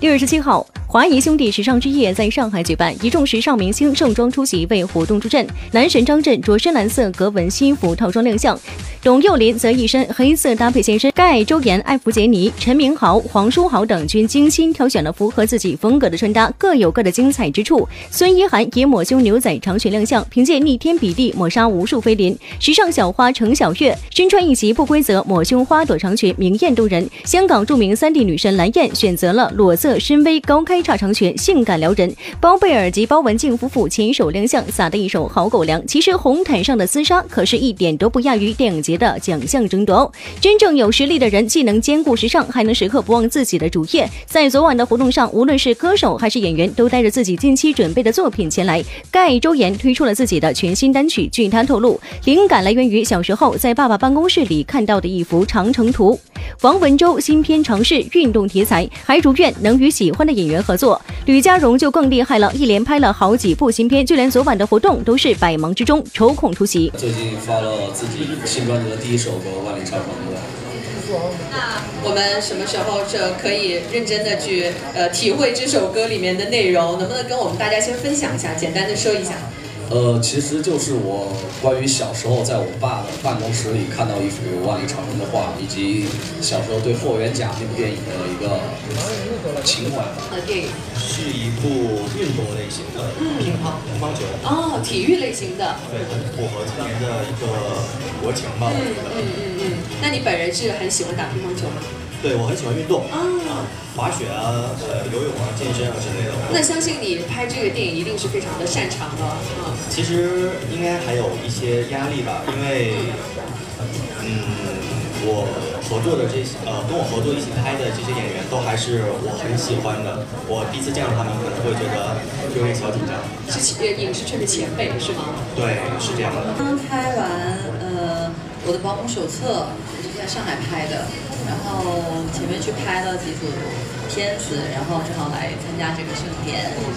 六月十七号，华谊兄弟时尚之夜在上海举办，一众时尚明星盛装出席为活动助阵。男神张震着深蓝色格纹西服套装亮相，董又霖则一身黑色搭配现身。盖、周岩、艾弗杰尼、陈明豪、黄书豪等均精心挑选了符合自己风格的穿搭，各有各的精彩之处。孙一涵以抹胸牛仔长裙亮相，凭借逆天比例抹杀无数菲林。时尚小花程小月身穿一袭不规则抹胸花朵长裙，明艳动人。香港著名三 D 女神蓝燕选择了裸色深 V 高开 叉长裙，性感撩人。包贝尔及包文婧夫妇牵手亮相，撒的一手好狗粮。其实红毯上的厮杀可是一点都不亚于电影节的奖项争夺哦。真正有实力的人，既能兼顾时尚，还能时刻不忘自己的主业。在昨晚的活动上，无论是歌手还是演员，都带着自己近期准备的作品前来。盖周岩推出了自己的全新单曲，据他透露，灵感来源于小时候在爸爸办公室里看到的一幅长城图。王文洲新片尝试运动题材，还如愿能与喜欢的演员合作。吕佳荣就更厉害了，一连拍了好几部新片，就连昨晚的活动都是百忙之中抽空出席。最近发了自己新专辑的第一首歌《万里长城》的。那我们什么时候这可以认真的去呃体会这首歌里面的内容？能不能跟我们大家先分享一下，简单的说一下？呃，其实就是我关于小时候在我爸的办公室里看到一幅万里长城的画，以及小时候对霍元甲那部电影的一个情怀。呃，电影是一部运动类型的乒乓乒乓球，哦，体育类型的。对，很符合今年的一个国情吧，我觉得。嗯嗯嗯。那你本人是很喜欢打乒乓球吗？对，我很喜欢运动啊，滑雪啊，呃，游泳啊，健身啊之类的。那相信你拍这个电影一定是非常的擅长的啊。其实应该还有一些压力吧，因为，嗯，我合作的这些呃，跟我合作一起拍的这些演员都还是我很喜欢的。我第一次见到他们，可能会觉得有点小紧张。是前影视圈的前辈是吗？对，是这样的。刚拍完呃我的保姆手册，也是在上海拍的。然后前面去拍了几组片子，然后正好来参加这个盛典，